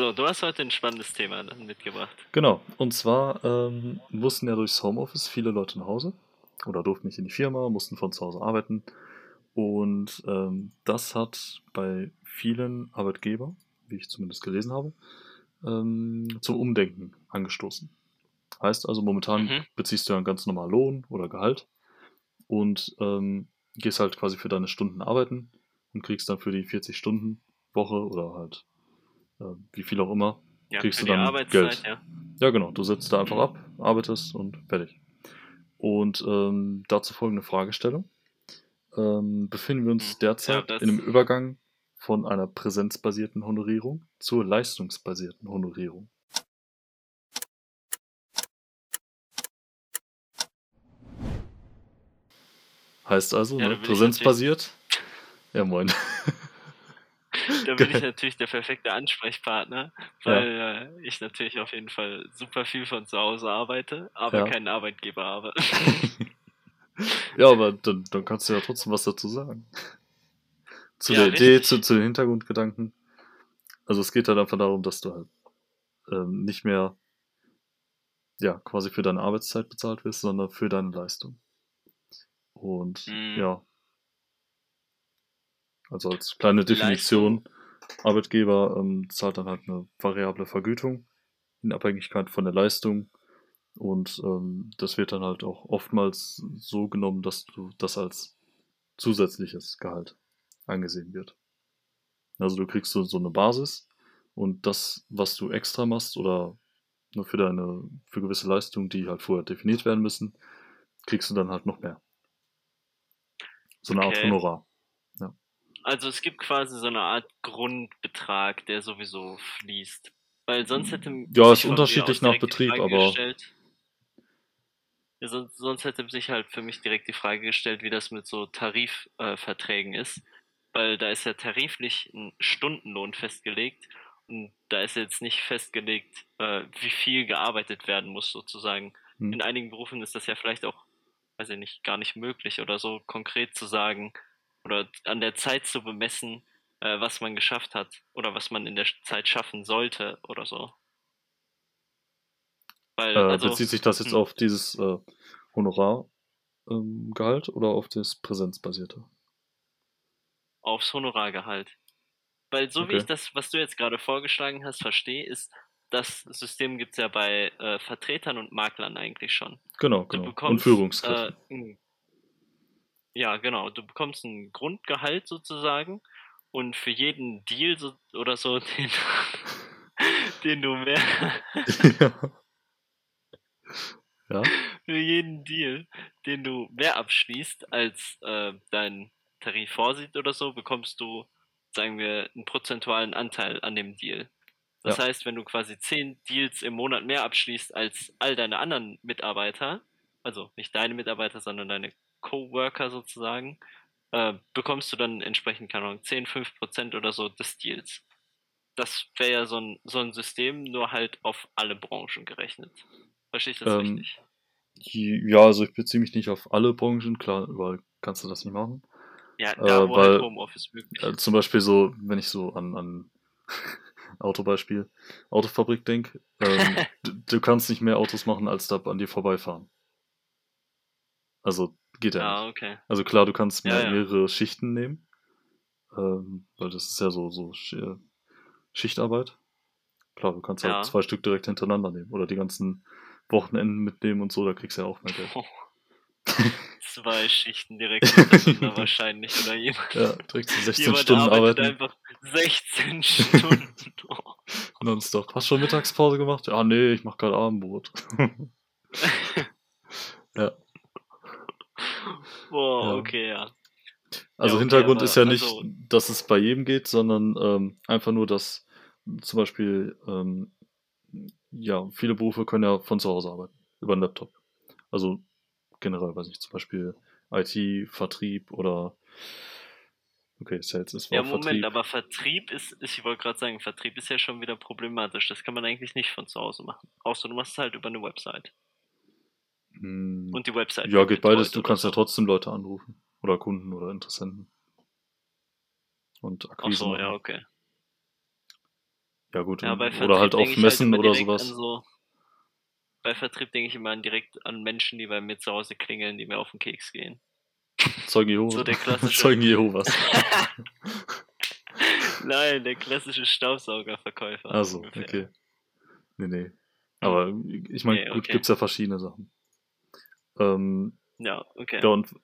So, du hast heute ein spannendes Thema mitgebracht. Genau, und zwar ähm, mussten ja durchs Homeoffice viele Leute nach Hause oder durften nicht in die Firma, mussten von zu Hause arbeiten. Und ähm, das hat bei vielen Arbeitgebern, wie ich zumindest gelesen habe, ähm, zum Umdenken angestoßen. Heißt also, momentan mhm. beziehst du ja einen ganz normalen Lohn oder Gehalt und ähm, gehst halt quasi für deine Stunden arbeiten und kriegst dann für die 40 Stunden Woche oder halt wie viel auch immer, ja, kriegst du dann Geld. Ja. ja, genau. Du setzt da einfach ab, arbeitest und fertig. Und ähm, dazu folgende Fragestellung. Ähm, befinden wir uns hm. derzeit ja, in einem Übergang von einer präsenzbasierten Honorierung zur leistungsbasierten Honorierung? Heißt also, ja, ne, präsenzbasiert? Ja, moin. Da bin ich natürlich der perfekte Ansprechpartner, weil ja. äh, ich natürlich auf jeden Fall super viel von zu Hause arbeite, aber ja. keinen Arbeitgeber habe. ja, aber dann, dann kannst du ja trotzdem was dazu sagen. Zu ja, der richtig. Idee, zu, zu den Hintergrundgedanken. Also es geht halt einfach darum, dass du halt ähm, nicht mehr ja, quasi für deine Arbeitszeit bezahlt wirst, sondern für deine Leistung. Und mhm. ja, also als kleine Definition. Arbeitgeber ähm, zahlt dann halt eine variable Vergütung in Abhängigkeit von der Leistung. Und ähm, das wird dann halt auch oftmals so genommen, dass du das als zusätzliches Gehalt angesehen wird. Also du kriegst so, so eine Basis und das, was du extra machst oder nur für deine, für gewisse Leistungen, die halt vorher definiert werden müssen, kriegst du dann halt noch mehr. So eine okay. Art Honorar. Also es gibt quasi so eine Art Grundbetrag, der sowieso fließt. Weil sonst hätte Ja, ist unterschiedlich nach Betrieb, aber. Gestellt, ja, sonst, sonst, hätte sich halt für mich direkt die Frage gestellt, wie das mit so Tarifverträgen äh, ist. Weil da ist ja tariflich ein Stundenlohn festgelegt und da ist jetzt nicht festgelegt, äh, wie viel gearbeitet werden muss, sozusagen. Hm. In einigen Berufen ist das ja vielleicht auch, weiß ich nicht, gar nicht möglich oder so konkret zu sagen, oder an der Zeit zu bemessen, äh, was man geschafft hat oder was man in der Zeit schaffen sollte oder so. Weil, äh, also, bezieht sich das jetzt hm. auf dieses äh, Honorargehalt ähm, oder auf das Präsenzbasierte? Aufs Honorargehalt. Weil so okay. wie ich das, was du jetzt gerade vorgeschlagen hast, verstehe, ist, das System gibt es ja bei äh, Vertretern und Maklern eigentlich schon. Genau, genau. Bekommst, und Führungskräften. Äh, ja, genau. Du bekommst ein Grundgehalt sozusagen und für jeden Deal so, oder so, den, den du mehr. ja. ja. Für jeden Deal, den du mehr abschließt, als äh, dein Tarif vorsieht oder so, bekommst du, sagen wir, einen prozentualen Anteil an dem Deal. Das ja. heißt, wenn du quasi zehn Deals im Monat mehr abschließt als all deine anderen Mitarbeiter, also nicht deine Mitarbeiter, sondern deine Coworker sozusagen, äh, bekommst du dann entsprechend, keine Ahnung, 10, 5 Prozent oder so des Deals. Das wäre ja so ein, so ein System, nur halt auf alle Branchen gerechnet. Verstehe ich das ähm, richtig? Ja, also ich beziehe mich nicht auf alle Branchen, klar, überall kannst du das nicht machen. Ja, da äh, wo weil, halt Homeoffice möglich äh, Zum Beispiel so, wenn ich so an, an Autobeispiel, Autofabrik denke, ähm, du, kannst nicht mehr Autos machen, als da an dir vorbeifahren. Also Geht ja ah, okay. Also klar, du kannst ja, ja. mehrere Schichten nehmen, ähm, weil das ist ja so, so äh, Schichtarbeit. Klar, du kannst halt ja. zwei Stück direkt hintereinander nehmen oder die ganzen Wochenenden mitnehmen und so, da kriegst du ja auch mehr Geld. zwei Schichten direkt hintereinander wahrscheinlich oder jemand. Ja, direkt 16 jemand Stunden arbeiten. einfach 16 Stunden. Nonstop. Hast du schon Mittagspause gemacht? Ja, nee, ich mach gerade Abendbrot. ja. Boah, ja. okay, ja. Also ja, okay, Hintergrund ist ja nicht, also, dass es bei jedem geht, sondern ähm, einfach nur, dass zum Beispiel, ähm, ja, viele Berufe können ja von zu Hause arbeiten, über einen Laptop. Also generell, weiß ich, zum Beispiel IT, Vertrieb oder Okay, Sales ist Ja, Moment, Vertrieb. aber Vertrieb ist, ist ich wollte gerade sagen, Vertrieb ist ja schon wieder problematisch. Das kann man eigentlich nicht von zu Hause machen. Außer du machst es halt über eine Website. Hm. Und die Website. Ja, geht beides. Du kannst ja trotzdem Leute anrufen. Oder Kunden oder Interessenten. Und Akquise. Ach so, machen. ja, okay. Ja, gut. Ja, oder halt auf halt Messen immer oder sowas. so. Bei Vertrieb denke ich immer direkt an Menschen, die bei mir zu Hause klingeln, die mir auf den Keks gehen. Zeugen Jehovas. So der klassische. Zeugen Jehovas. Nein, der klassische Staubsaugerverkäufer. Also, okay. Nee, nee. Aber ich meine, Nee, gut, okay. gibt's ja verschiedene Sachen. Ähm, Ja, okay. ja, und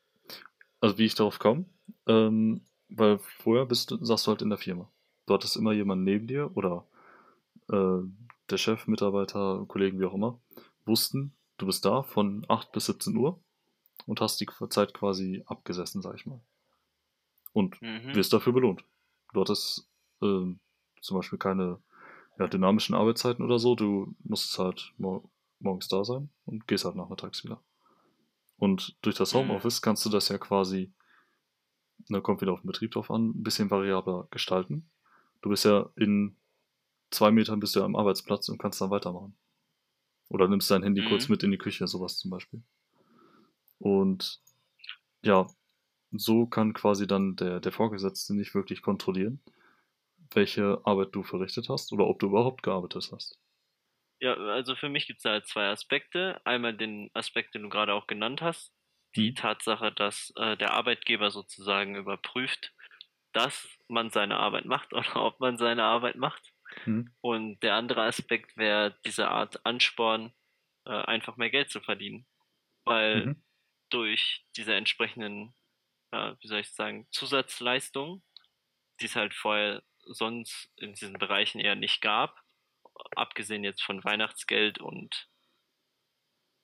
also wie ich darauf komme, ähm, weil vorher bist du, saßt du halt in der Firma. Du hattest immer jemanden neben dir oder äh, der Chef, Mitarbeiter, Kollegen, wie auch immer, wussten, du bist da von 8 bis 17 Uhr und hast die Zeit quasi abgesessen, sag ich mal. Und Mhm. wirst dafür belohnt. Du hattest ähm, zum Beispiel keine ja, dynamischen Arbeitszeiten oder so. Du musst halt mor morgens da sein und gehst halt nachmittags wieder. Und durch das Mhm. Homeoffice kannst du das ja quasi, da kommt wieder auf den Betrieb drauf an, ein bisschen variabler gestalten. Du bist ja in zwei Metern bist du ja am Arbeitsplatz und kannst dann weitermachen. Oder nimmst dein Handy kurz Mhm. mit in die Küche, sowas zum Beispiel. Und ja, so kann quasi dann der, der Vorgesetzte nicht wirklich kontrollieren, welche Arbeit du verrichtet hast oder ob du überhaupt gearbeitet hast. Ja, also für mich gibt es da halt zwei Aspekte. Einmal den Aspekt, den du gerade auch genannt hast, die Mhm. Tatsache, dass äh, der Arbeitgeber sozusagen überprüft, dass man seine Arbeit macht oder ob man seine Arbeit macht. Mhm. Und der andere Aspekt wäre diese Art Ansporn, äh, einfach mehr Geld zu verdienen. Weil Mhm. durch diese entsprechenden, äh, wie soll ich sagen, Zusatzleistungen, die es halt vorher sonst in diesen Bereichen eher nicht gab, abgesehen jetzt von Weihnachtsgeld und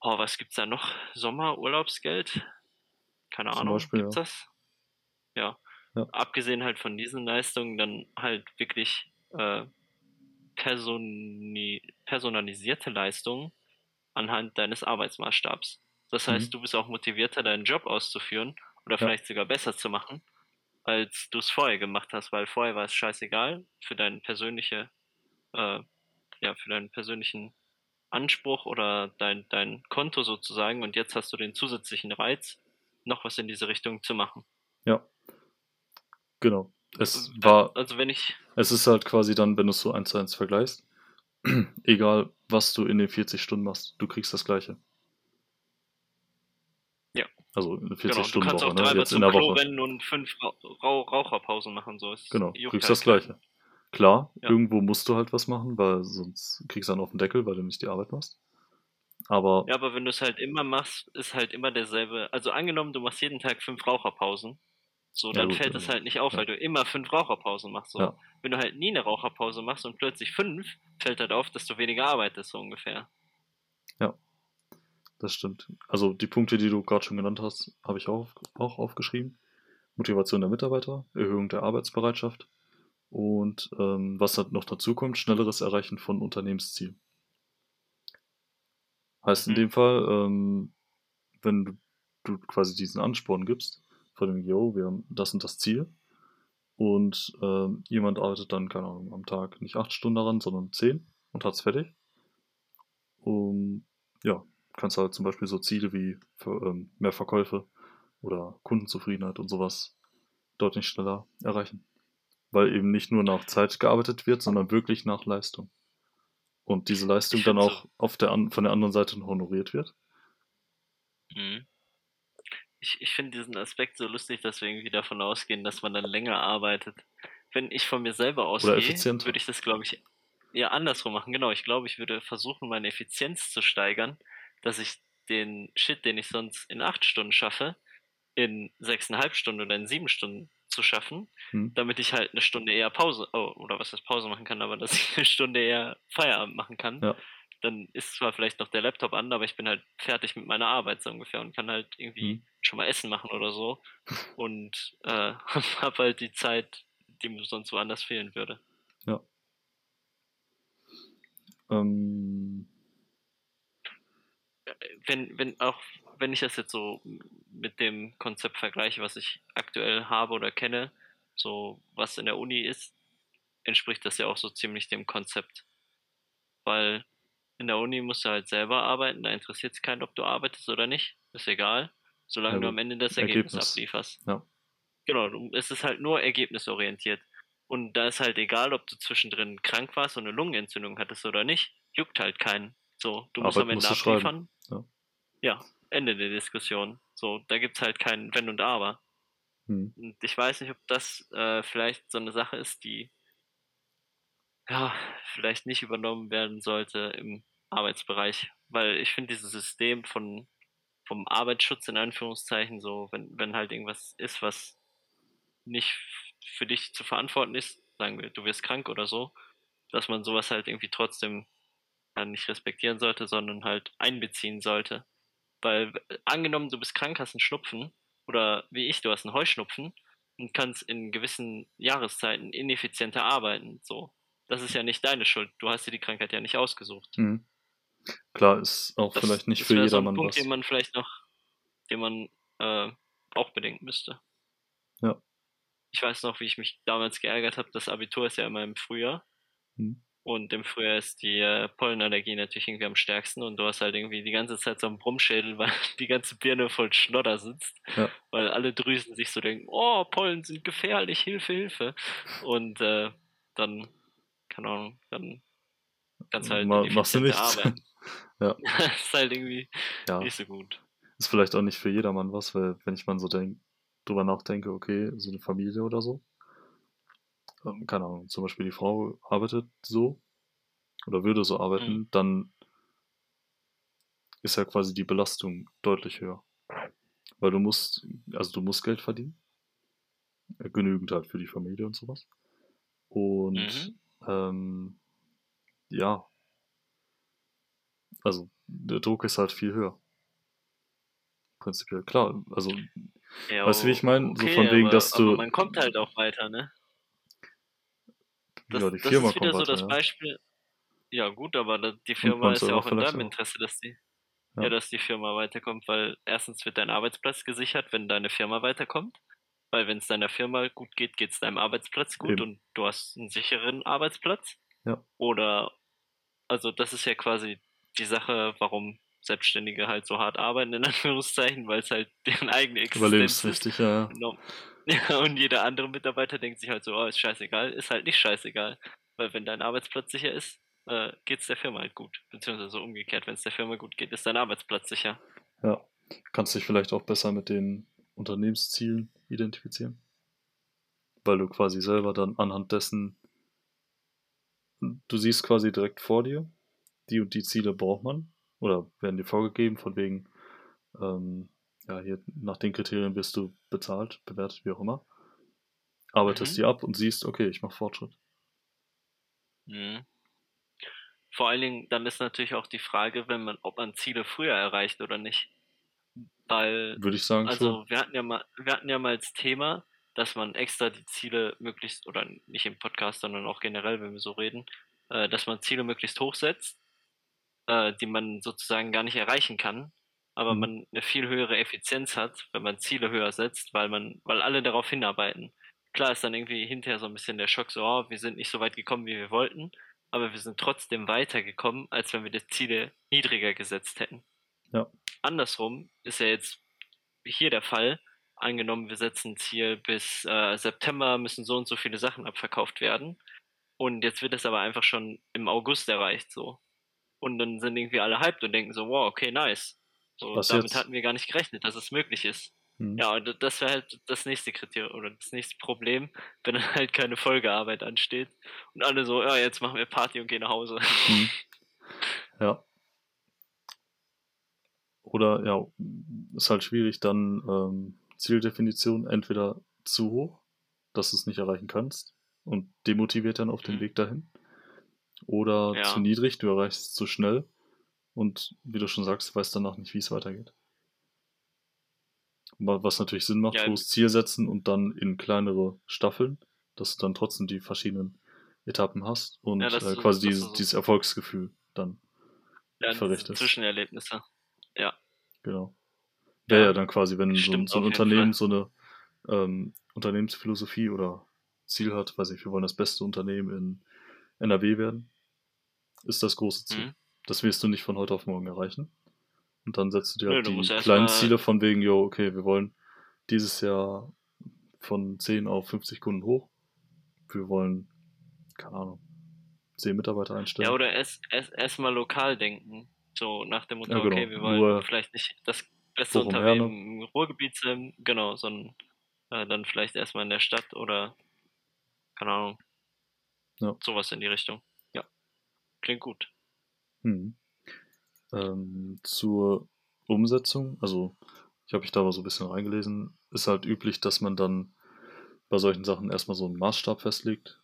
oh, was gibt's da noch? Sommerurlaubsgeld? Keine Zum Ahnung, Beispiel, gibt's ja. das? Ja. Ja. Abgesehen halt von diesen Leistungen dann halt wirklich äh, personi personalisierte Leistungen anhand deines Arbeitsmaßstabs. Das heißt, Mhm. du bist auch motivierter, deinen Job auszuführen oder Ja. vielleicht sogar besser zu machen, als du es vorher gemacht hast, weil vorher war es scheißegal für deine persönliche, äh, ja, für deinen persönlichen Anspruch oder dein, dein Konto sozusagen und jetzt hast du den zusätzlichen Reiz, noch was in diese Richtung zu machen. Ja. Genau. Es Äh, war, Also wenn ich, es ist halt quasi dann, wenn du es so eins zu eins vergleichst, egal was du in den 40 Stunden machst, du kriegst das Gleiche. Ja. Also genau, 40 du Stunden Woche, ne? Jetzt in der Klo Woche. rennen und fünf Rau Rau Raucherpausen machen, so ist Genau, juckt kriegst halt das keinen. Klar, Ja. irgendwo musst du halt was machen, weil sonst kriegst du dann auf den Deckel, weil du nicht die Arbeit machst. Aber Ja, aber wenn du es halt immer machst, ist halt immer derselbe. Also angenommen, du machst jeden Tag fünf Raucherpausen, so, Ja, dann gut, fällt es halt nicht auf, ja. weil du immer fünf Raucherpausen machst. So. Ja. Wenn du halt nie eine Raucherpause machst und plötzlich fünf, fällt halt auf, dass du weniger arbeitest, so ungefähr. das stimmt. Also die Punkte, die du gerade schon genannt hast, habe ich auch, auch aufgeschrieben. Motivation der Mitarbeiter, Erhöhung der Arbeitsbereitschaft und ähm, was halt noch dazu kommt, schnelleres Erreichen von Unternehmenszielen. Heißt in Mhm. dem Fall, ähm, wenn du, du quasi diesen Ansporn gibst, von dem, yo, wir haben das und das Ziel und ähm, jemand arbeitet dann, keine Ahnung, am Tag nicht acht Stunden daran, sondern zehn und hat's fertig. Um, ja, kannst halt zum Beispiel so Ziele wie für, ähm, mehr Verkäufe oder Kundenzufriedenheit und sowas deutlich schneller erreichen. Weil eben nicht nur nach Zeit gearbeitet wird, sondern wirklich nach Leistung. Und diese Leistung Ich dann auch auf der an, von der anderen Seite honoriert wird. Mhm. Ich, ich finde diesen Aspekt so lustig, dass wir irgendwie davon ausgehen, dass man dann länger arbeitet. Wenn ich von mir selber ausgehe, würde ich das, glaube ich, ja andersrum machen. Genau, ich glaube, ich würde versuchen, meine Effizienz zu steigern, dass ich den Shit, den ich sonst in acht Stunden schaffe, in sechseinhalb Stunden oder in sieben Stunden zu schaffen, Hm. damit ich halt eine Stunde eher Pause, oh, oder was heißt Pause machen kann, aber dass ich eine Stunde eher Feierabend machen kann. Ja. Dann ist zwar vielleicht noch der Laptop an, aber ich bin halt fertig mit meiner Arbeit so ungefähr und kann halt irgendwie Hm. schon mal Essen machen oder so und äh, hab halt die Zeit, die mir sonst woanders fehlen würde. Ähm, wenn, wenn auch, wenn ich das jetzt so mit dem Konzept vergleiche, was ich aktuell habe oder kenne, so was in der Uni ist, entspricht das ja auch so ziemlich dem Konzept. Weil in der Uni musst du halt selber arbeiten, da interessiert es keinen, ob du arbeitest oder nicht, ist egal, solange Ja, du am Ende das Ergebnis, Ergebnis. ablieferst. Ja. Genau, es ist halt nur ergebnisorientiert. Und da ist halt egal, ob du zwischendrin krank warst und eine Lungenentzündung hattest oder nicht, juckt halt keinen. So, du musst Arbeit am Ende abliefern. Ja. ja, Ende der Diskussion. So, da gibt's halt kein Wenn und Aber. Hm. Und ich weiß nicht, ob das äh, vielleicht so eine Sache ist, die ja, vielleicht nicht übernommen werden sollte im Arbeitsbereich. Weil ich finde dieses System von vom Arbeitsschutz in Anführungszeichen, so, wenn, wenn halt irgendwas ist, was nicht für dich zu verantworten ist, sagen wir, du wirst krank oder so, dass man sowas halt irgendwie trotzdem nicht respektieren sollte, sondern halt einbeziehen sollte. Weil äh, angenommen, du bist krank, hast einen Schnupfen oder wie ich, du hast einen Heuschnupfen und kannst in gewissen Jahreszeiten ineffizienter arbeiten. So, das ist ja nicht deine Schuld. Du hast dir die Krankheit ja nicht ausgesucht. Mhm. Klar, ist auch Das, vielleicht nicht für wäre so ein jedermann Punkt, was. den man vielleicht noch, den man äh, auch bedenken müsste. Ja. Ich weiß noch, wie ich mich damals geärgert habe. Das Abitur ist ja immer im Frühjahr. Mhm. Und im Frühjahr ist die äh, Pollenallergie natürlich irgendwie am stärksten und du hast halt irgendwie die ganze Zeit so einen Brummschädel, weil die ganze Birne voll Schnodder sitzt, Ja. weil alle Drüsen sich so denken, oh, Pollen sind gefährlich, Hilfe, Hilfe. Und äh, dann, keine Ahnung, dann kannst halt Ma- machst du nichts. arbeiten. Ja. das ist halt irgendwie Ja, nicht so gut. ist vielleicht auch nicht für jedermann was, weil wenn ich mal so denk, drüber nachdenke, okay, so eine Familie oder so, ähm, keine Ahnung, zum Beispiel die Frau arbeitet so oder würde so arbeiten, Mhm. dann ist ja quasi die Belastung deutlich höher. Weil du musst, also du musst Geld verdienen. Äh, Genügend halt für die Familie und sowas. Und Mhm. ähm, ja, also der Druck ist halt viel höher. Prinzipiell, klar. Also, Ja, weißt du, wie ich meine? So okay, von wegen, aber, dass du. man kommt halt auch weiter, ne? Das, ja, die das Firma ist wieder so weiter, das ja. Beispiel. Ja, gut, aber die Firma ist ja auch in deinem. Interesse, dass die, Ja. ja, dass die Firma weiterkommt, weil erstens wird dein Arbeitsplatz gesichert, wenn deine Firma weiterkommt. Weil wenn es deiner Firma gut geht, geht es deinem Arbeitsplatz gut Eben. und du hast einen sicheren Arbeitsplatz. Ja. Oder, also das ist ja quasi die Sache, warum Selbstständige halt so hart arbeiten, in Anführungszeichen, weil es halt deren eigene Existenz ist. Überlebenswichtig, ja. ja. Genau. Ja, und jeder andere Mitarbeiter denkt sich halt so, oh, ist scheißegal, ist halt nicht scheißegal. Weil wenn dein Arbeitsplatz sicher ist, äh, geht es der Firma halt gut. Beziehungsweise umgekehrt, wenn es der Firma gut geht, ist dein Arbeitsplatz sicher. Ja. Kannst dich vielleicht auch besser mit den Unternehmenszielen identifizieren. Weil du quasi selber dann anhand dessen, du siehst quasi direkt vor dir, die und die Ziele braucht man oder werden dir vorgegeben, von wegen, ähm, ja, hier nach den Kriterien wirst du bezahlt, bewertet, wie auch immer. Arbeitest Mhm. die ab und siehst, okay, ich mache Fortschritt. Mhm. Vor allen Dingen, dann ist natürlich auch die Frage, wenn man, ob man Ziele früher erreicht oder nicht. Weil Würde ich sagen, schon. Also wir hatten ja mal, wir hatten ja mal als Thema, dass man extra die Ziele möglichst, oder nicht im Podcast, sondern auch generell, wenn wir so reden, äh, dass man Ziele möglichst hoch setzt, äh, die man sozusagen gar nicht erreichen kann, aber Mhm. man eine viel höhere Effizienz hat, wenn man Ziele höher setzt, weil man, weil alle darauf hinarbeiten. Klar ist dann irgendwie hinterher so ein bisschen der Schock, so, oh, wir sind nicht so weit gekommen, wie wir wollten, aber wir sind trotzdem weitergekommen, als wenn wir die Ziele niedriger gesetzt hätten. Ja. Andersrum ist ja jetzt hier der Fall. Angenommen, wir setzen ein Ziel bis äh, September müssen so und so viele Sachen abverkauft werden. Und jetzt wird es aber einfach schon im August erreicht so. Und dann sind irgendwie alle hyped und denken so, wow, okay, nice. So, Was damit jetzt? hatten wir gar nicht gerechnet, dass es möglich ist. Mhm. Ja, und das wäre halt das nächste Kriterium oder das nächste Problem, wenn dann halt keine Folgearbeit ansteht und alle so, ja, jetzt machen wir Party und gehen nach Hause. Mhm. Ja. Oder ja, ist halt schwierig dann ähm, Zieldefinition entweder zu hoch, dass du es nicht erreichen kannst und demotiviert dann auf den Mhm. Weg dahin. Oder Ja. zu niedrig, du erreichst es zu schnell und wie du schon sagst, weißt danach nicht, wie es weitergeht. Wa- Was natürlich Sinn macht, Ja, hohes Ziel setzen und dann in kleinere Staffeln, dass du dann trotzdem die verschiedenen Etappen hast und Ja, äh, quasi das dieses, so. dieses Erfolgsgefühl dann Ja, verrichtest. Zwischenerlebnisse. Ja. Genau. Ja, Ja, ja, dann quasi, wenn so, so ein Unternehmen so eine ähm, Unternehmensphilosophie oder Ziel hat, weiß ich, wir wollen das beste Unternehmen in NRW werden, ist das große Ziel. Mhm. Das wirst du nicht von heute auf morgen erreichen. Und dann setzt du dir halt du die kleinen Ziele von wegen, jo, okay, wir wollen dieses Jahr von 10 auf 50 Kunden hoch. wir wollen, keine Ahnung, zehn Mitarbeiter einstellen. Ja, oder erst erst, erst mal lokal denken. So nach dem Motto, Ja, genau. okay, wir wollen Nur vielleicht nicht das beste Bochum, Unternehmen im Ruhrgebiet sind, genau, sondern äh, dann vielleicht erstmal in der Stadt oder keine Ahnung. Ja. Sowas in die Richtung. Ja. Klingt gut. Hm. Ähm, zur Umsetzung, also ich habe mich da mal so ein bisschen reingelesen, ist halt üblich, dass man dann bei solchen Sachen erstmal so einen Maßstab festlegt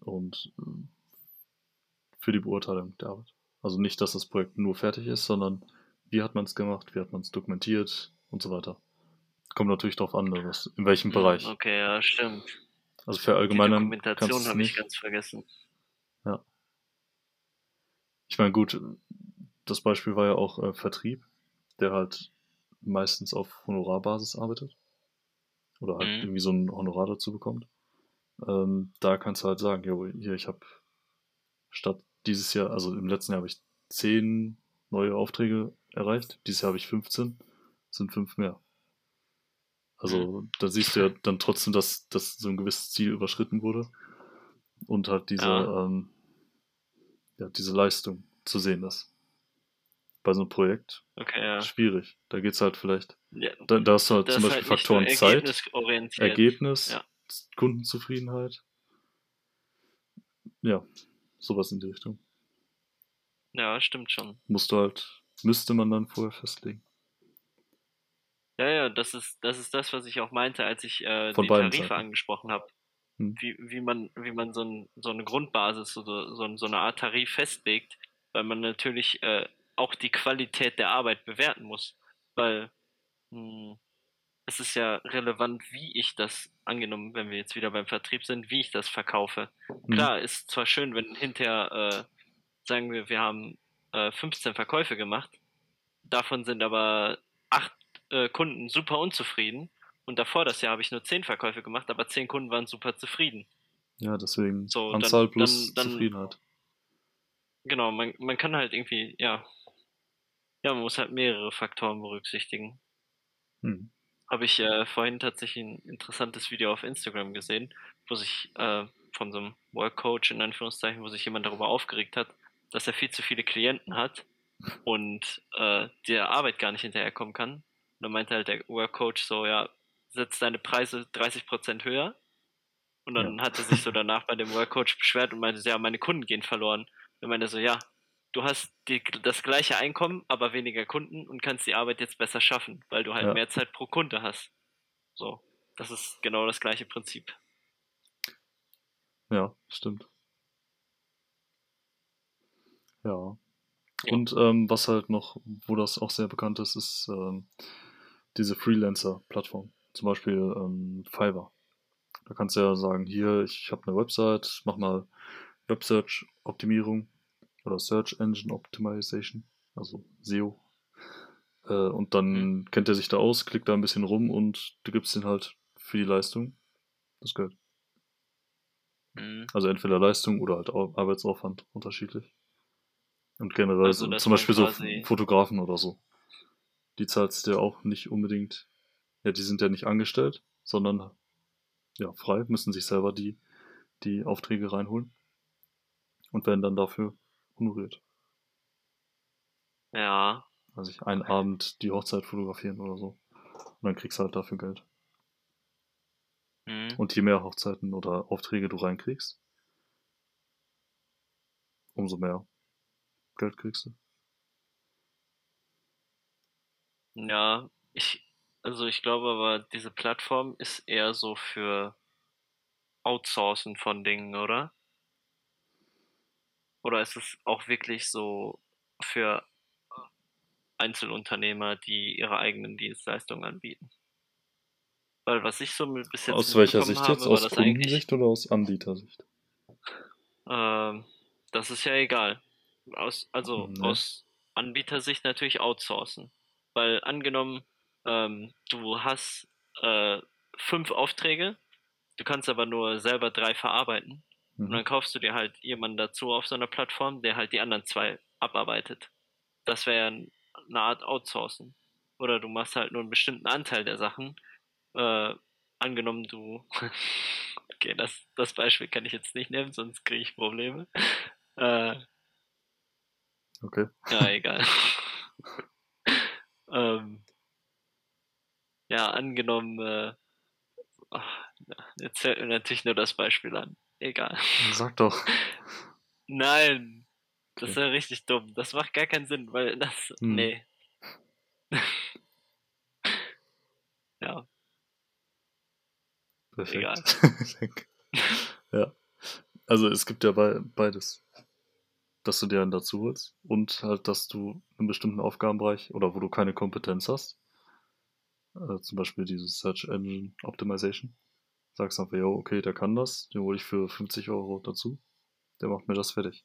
und ähm, für die Beurteilung der Arbeit. Also nicht, dass das Projekt nur fertig ist, sondern wie hat man es gemacht, wie hat man es dokumentiert und so weiter. Kommt natürlich darauf an, ne, was, in welchem Hm, Bereich. Okay, ja, stimmt. Also kannst du Dokumentation habe ich ganz vergessen. Ich meine, gut, das Beispiel war ja auch äh, Vertrieb, der halt meistens auf Honorarbasis arbeitet. Oder halt Mhm. irgendwie so ein Honorar dazu bekommt. Ähm, da kannst du halt sagen, jo, hier, ich habe statt dieses Jahr, also im letzten Jahr habe ich 10 neue Aufträge erreicht, dieses Jahr habe ich 15, sind 5 mehr. Also da siehst du ja dann trotzdem, dass, dass so ein gewisses Ziel überschritten wurde und halt diese, Ja. ähm, ja, diese Leistung zu sehen ist. Bei so einem Projekt Okay, ja. schwierig. Da geht's halt vielleicht, ja. da, da hast du halt zum Beispiel halt so Faktoren Zeit. Ergebnis, Ja. Kundenzufriedenheit. Ja, sowas in die Richtung. Ja, stimmt schon. Musst du halt, müsste man dann vorher festlegen. Ja, ja, das ist, das ist das, was ich auch meinte, als ich äh, Von die Tarife Seiten. angesprochen habe. Hm. Wie, wie man, wie man so, ein, so eine Grundbasis, so, so, so eine Art Tarif festlegt, weil man natürlich äh, auch die Qualität der Arbeit bewerten muss. Weil mh, es ist ja relevant, wie ich das, angenommen, wenn wir jetzt wieder beim Vertrieb sind, wie ich das verkaufe. Hm. Klar, ist zwar schön, wenn hinterher, äh, sagen wir, wir haben äh, 15 Verkäufe gemacht, davon sind aber acht äh, Kunden super unzufrieden und davor das Jahr habe ich nur 10 Verkäufe gemacht, aber 10 Kunden waren super zufrieden. Ja, deswegen So, dann- Anzahl plus dann- dann- Zufriedenheit. Genau, man, man kann halt irgendwie, ja, ja, man muss halt mehrere Faktoren berücksichtigen. Hm. Habe ich äh, vorhin tatsächlich ein interessantes Video auf Instagram gesehen, wo sich äh, von so einem Workcoach in Anführungszeichen, wo sich jemand darüber aufgeregt hat, dass er viel zu viele Klienten hat und äh, der Arbeit gar nicht hinterherkommen kann. Und dann meinte halt der Workcoach so, ja, setz deine Preise 30% höher. Und dann hat er sich so danach bei dem Workcoach beschwert und meinte, ja, meine Kunden gehen verloren. Und meinte so, ja, du hast die, das gleiche Einkommen, aber weniger Kunden und kannst die Arbeit jetzt besser schaffen, weil du halt Ja. mehr Zeit pro Kunde hast. So, das ist genau das gleiche Prinzip. Ja, stimmt. Ja. Ja. Und ähm, was halt noch, wo das auch sehr bekannt ist, ist ähm, diese Freelancer-Plattform. Zum Beispiel ähm, Fiverr. Da kannst du ja sagen, hier, ich habe eine Website, mach mal Web-Search-Optimierung oder Search Engine Optimization, also SEO. Äh, und dann kennt er sich da aus, klickt da ein bisschen rum und du gibst ihn halt für die Leistung das Geld. Mhm. Also entweder Leistung oder halt Au- Arbeitsaufwand unterschiedlich. Und generell Also, zum Beispiel so Fotografen oder so. Die zahlst du ja auch nicht unbedingt, ja, die sind ja nicht angestellt, sondern ja, frei, müssen sich selber die, die Aufträge reinholen und werden dann dafür honoriert. Ja, Also ich einen Abend die Hochzeit fotografieren oder so. Und dann kriegst du halt dafür Geld. mhm. Und je mehr Hochzeiten oder Aufträge du reinkriegst, umso mehr Geld kriegst du. ja, ich, also ich glaube aber, diese Plattform ist eher so für Outsourcen von Dingen, oder? Oder ist es auch wirklich so für Einzelunternehmer, die ihre eigenen Dienstleistungen anbieten? Weil was ich so mit bis jetzt Aus welcher Sicht jetzt? habe, war Aus Kundensicht oder aus Anbietersicht? Ähm, das ist ja egal. Aus, also Nee. aus Anbietersicht natürlich outsourcen. Weil angenommen, ähm, du hast äh, fünf Aufträge, du kannst aber nur selber drei verarbeiten. Und Mhm. dann kaufst du dir halt jemanden dazu auf so einer Plattform, der halt die anderen zwei abarbeitet. Das wäre ja eine Art Outsourcen. Oder du machst halt nur einen bestimmten Anteil der Sachen, äh, angenommen, du. okay, das, das Beispiel kann ich jetzt nicht nehmen, sonst kriege ich Probleme. Äh, okay. Ja, egal. ähm, ja, angenommen, äh, ach, jetzt fällt mir natürlich nur das Beispiel an. Egal. Sag doch. Nein, das ist ja richtig dumm. Das macht gar keinen Sinn, weil das. Hm. Nee. ja. Perfekt. ja. Also es gibt ja beides. Dass du dir einen dazu holst und halt, dass du einen bestimmten Aufgabenbereich oder wo du keine Kompetenz hast. Äh, zum Beispiel dieses Search Engine Optimization. Sagst einfach, ja, okay, der kann das, den hole ich für 50 Euro dazu. Der macht mir das fertig.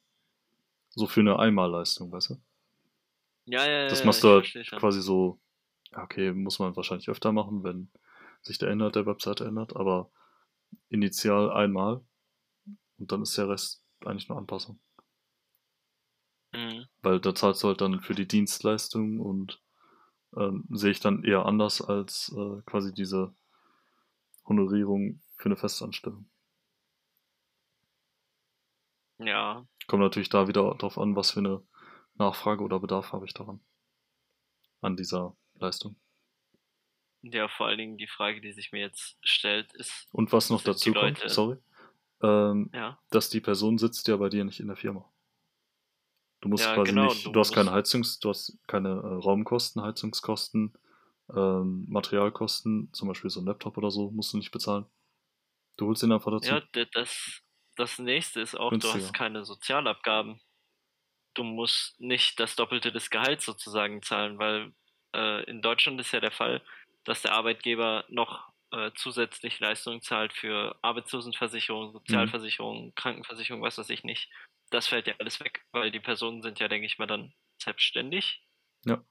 So für eine Einmalleistung, weißt du? Ja, ja, ja. Das machst du halt quasi so, okay, muss man wahrscheinlich öfter machen, wenn sich der Inhalt der Webseite ändert, aber initial einmal und dann ist der Rest eigentlich nur Anpassung. Mhm. Weil da zahlst du halt dann für die Dienstleistung und ähm, sehe ich dann eher anders als äh, quasi diese Honorierung für eine Festanstellung. Ja. Kommt natürlich da wieder darauf an, was für eine Nachfrage oder Bedarf habe ich daran. An dieser Leistung. Ja, vor allen Dingen die Frage, die sich mir jetzt stellt, ist. Und was noch dazu kommt, Leute, sorry, ähm, ja. dass die Person sitzt ja bei dir nicht in der Firma. Du musst ja, quasi genau, nicht, du, du hast keine Heizungs, du hast keine äh, Raumkosten, Heizungskosten, ähm, Materialkosten, zum Beispiel so ein Laptop oder so, musst du nicht bezahlen. Du holst den einfach dazu. Ja, das, das nächste ist auch, Günstiger. du hast keine Sozialabgaben. Du musst nicht das Doppelte des Gehalts sozusagen zahlen, weil äh, in Deutschland ist ja der Fall, dass der Arbeitgeber noch äh, zusätzlich Leistungen zahlt für Arbeitslosenversicherung, mhm. Sozialversicherung, mhm. Krankenversicherung, was weiß ich nicht. Das fällt ja alles weg, weil die Personen sind ja, denke ich mal, dann selbstständig. Ja.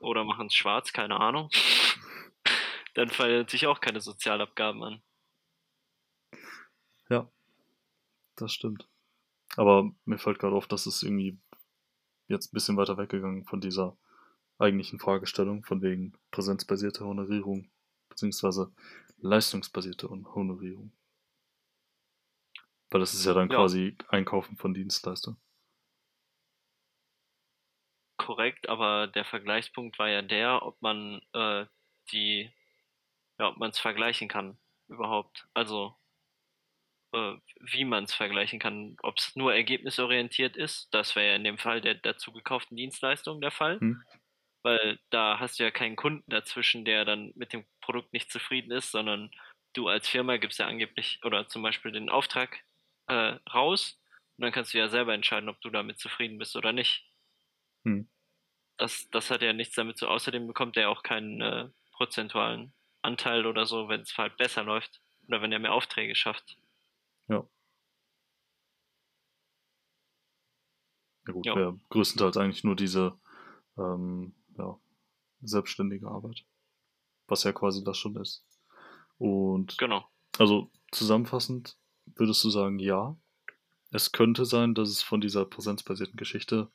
Oder machen es schwarz, keine Ahnung. dann fallen natürlich auch keine Sozialabgaben an. Ja, das stimmt. Aber mir fällt gerade auf, dass es irgendwie jetzt ein bisschen weiter weggegangen von dieser eigentlichen Fragestellung, von wegen präsenzbasierte Honorierung, beziehungsweise leistungsbasierte Honorierung. Weil das ist ja dann ja. quasi Einkaufen von Dienstleistungen. Korrekt, aber der Vergleichspunkt war ja der, ob man äh, die, ja, ob man es vergleichen kann überhaupt. Also äh, wie man es vergleichen kann, ob es nur ergebnisorientiert ist. Das wäre ja in dem Fall der dazu gekauften Dienstleistung der Fall. Hm. Weil da hast du ja keinen Kunden dazwischen, der dann mit dem Produkt nicht zufrieden ist, sondern du als Firma gibst ja angeblich oder zum Beispiel den Auftrag äh, raus und dann kannst du ja selber entscheiden, ob du damit zufrieden bist oder nicht. Hm. Das, das hat ja nichts damit zu. Außerdem bekommt er auch keinen äh, prozentualen Anteil oder so, wenn es halt besser läuft oder wenn er mehr Aufträge schafft. Ja. Ja gut, wäre größtenteils eigentlich nur diese ähm, ja, selbstständige Arbeit. Was ja quasi das schon ist. Und genau. Also zusammenfassend würdest du sagen, ja. Es könnte sein, dass es von dieser präsenzbasierten Geschichte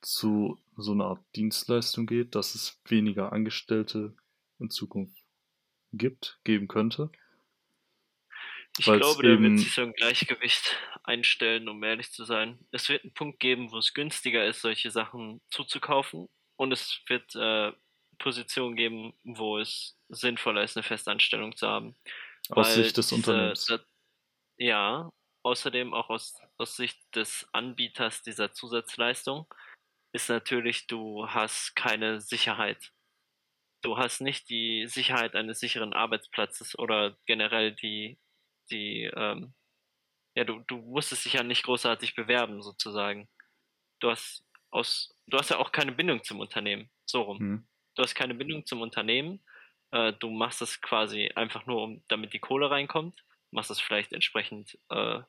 zu so einer Art Dienstleistung geht, dass es weniger Angestellte in Zukunft gibt, geben könnte. Ich glaube, da wird sich so ein Gleichgewicht einstellen, um ehrlich zu sein. Es wird einen Punkt geben, wo es günstiger ist, solche Sachen zuzukaufen. Und es wird äh, Positionen geben, wo es sinnvoller ist, eine Festanstellung zu haben. Aus Sicht des diese, Unternehmens. Da, ja, außerdem auch aus, aus Sicht des Anbieters dieser Zusatzleistung ist natürlich, du hast keine Sicherheit. Du hast nicht die Sicherheit eines sicheren Arbeitsplatzes oder generell die die, ähm, ja, du, du musstest dich ja nicht großartig bewerben, sozusagen. Du hast aus, du hast ja auch keine Bindung zum Unternehmen, so rum. Mhm. Du hast keine Bindung zum Unternehmen, äh, du machst es quasi einfach nur, um, damit die Kohle reinkommt, machst es vielleicht entsprechend äh,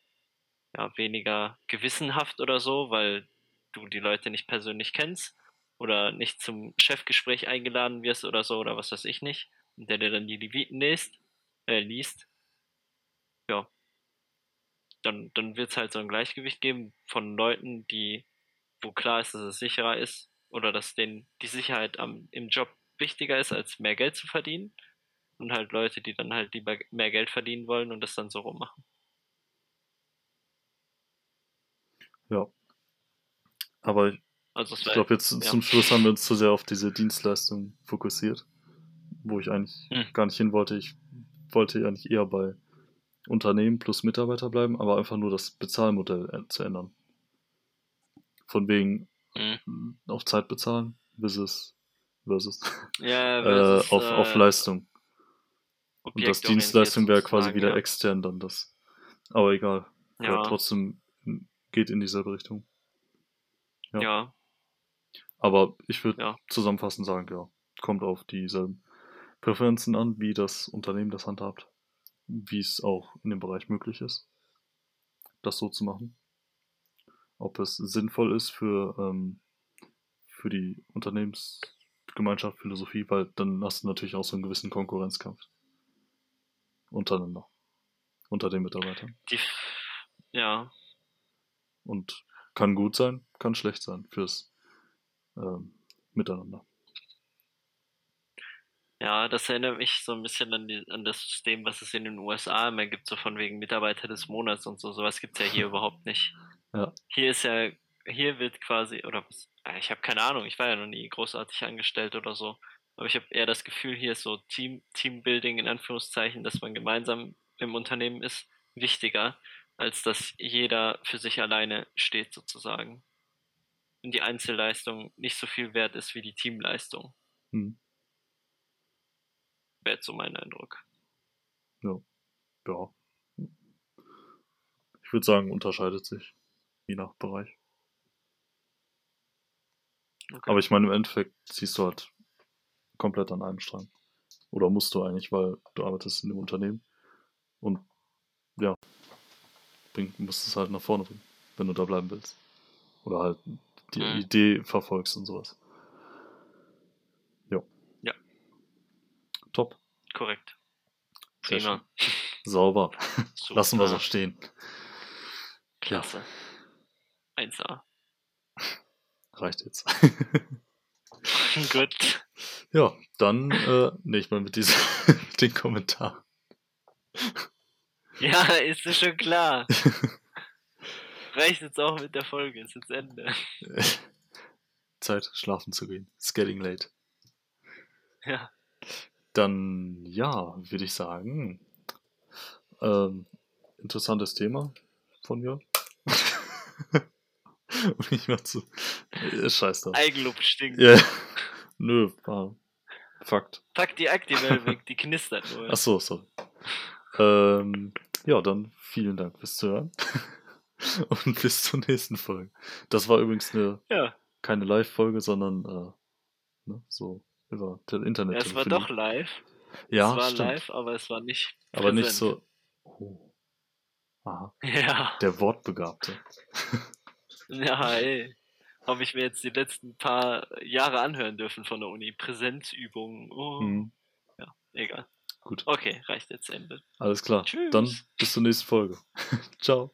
ja, weniger gewissenhaft oder so, weil du die Leute nicht persönlich kennst oder nicht zum Chefgespräch eingeladen wirst oder so oder was weiß ich nicht, der dir dann die Leviten liest, äh, liest ja, dann, dann wird es halt so ein Gleichgewicht geben von Leuten, die, wo klar ist, dass es sicherer ist oder dass denen die Sicherheit am, im Job wichtiger ist, als mehr Geld zu verdienen. Und halt Leute, die dann halt lieber mehr Geld verdienen wollen und das dann so rummachen. Ja. Aber ich, also ich glaube, jetzt ja. zum Schluss haben wir uns zu sehr auf diese Dienstleistung fokussiert, wo ich eigentlich hm. gar nicht hin wollte. Ich wollte eigentlich eher bei Unternehmen plus Mitarbeiter bleiben, aber einfach nur das Bezahlmodell zu ändern. Von wegen hm. auf Zeit bezahlen versus, versus, ja, versus äh, auf, äh, auf Leistung. Und das Dienstleistung wäre quasi wieder ja. extern dann das. Aber egal. Ja. Aber trotzdem geht in dieselbe Richtung. Ja. ja. Aber ich würde ja. zusammenfassend sagen, ja, kommt auf dieselben Präferenzen an, wie das Unternehmen das handhabt, wie es auch in dem Bereich möglich ist, das so zu machen. Ob es sinnvoll ist für, ähm, für die Unternehmensgemeinschaft, Philosophie, weil dann hast du natürlich auch so einen gewissen Konkurrenzkampf untereinander, unter den Mitarbeitern. Die, ja. Und kann gut sein, kann schlecht sein fürs ähm, Miteinander. Ja, das erinnert mich so ein bisschen an, die, an das System, was es in den USA immer gibt, so von wegen Mitarbeiter des Monats und so. Sowas gibt es ja hier überhaupt nicht. Ja. Hier ist ja, hier wird quasi, oder was, ich habe keine Ahnung, ich war ja noch nie großartig angestellt oder so. Aber ich habe eher das Gefühl, hier ist so Team, Teambuilding in Anführungszeichen, dass man gemeinsam im Unternehmen ist, wichtiger, als dass jeder für sich alleine steht sozusagen. Und die Einzelleistung nicht so viel wert ist wie die Teamleistung. Hm. Wäre jetzt so mein Eindruck. Ja. Ja. Ich würde sagen, unterscheidet sich. Je nach Bereich. Okay. Aber ich meine, im Endeffekt ziehst du halt komplett an einem Strang. Oder musst du eigentlich, weil du arbeitest in dem Unternehmen. Und ja, bring, musst es halt nach vorne bringen, wenn du da bleiben willst. Oder halt die mhm. Idee verfolgst und sowas. Ja. Ja. Top. Korrekt. Prima. Sauber. Lassen wir so stehen. Klasse. Ja. 1A. Reicht jetzt. Gut. Ja, dann äh, nicht mal mit diesem den Kommentar. Ja, ist es schon klar. Reicht jetzt auch mit der Folge, ist jetzt Ende. Zeit, schlafen zu gehen. It's getting late. Ja. Dann, ja, würde ich sagen, ähm, interessantes Thema von mir. Und ich mach zu. Äh, scheiß drauf. Eigenlob stinkt. Ja. Nö, war Fakt. Pack die Aktivell weg, die knistert nur. Achso, sorry. Ähm, ja, dann vielen Dank fürs Zuhören. Und bis zur nächsten Folge. Das war übrigens eine, ja. keine Live-Folge, sondern äh, ne, so über Internet. Ja, es war doch live. Ja, es war stimmt. live, aber es war nicht. Präsent. Aber nicht so. Oh. Aha. Ja. Der Wortbegabte. Ja, ey. Habe ich mir jetzt die letzten paar Jahre anhören dürfen von der Uni. Präsenzübungen. Oh. Mhm. Ja, egal. Gut. Okay, reicht jetzt Ende. Alles klar. Tschüss. Dann bis zur nächsten Folge. Ciao.